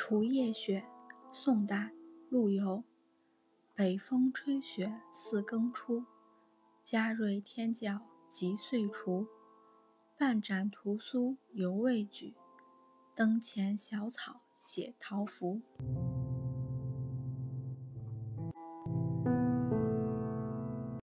除夜雪，宋代，陆游。北风吹雪四更初，嘉瑞天教急岁除。半盏屠苏犹未举，灯前小草写桃符。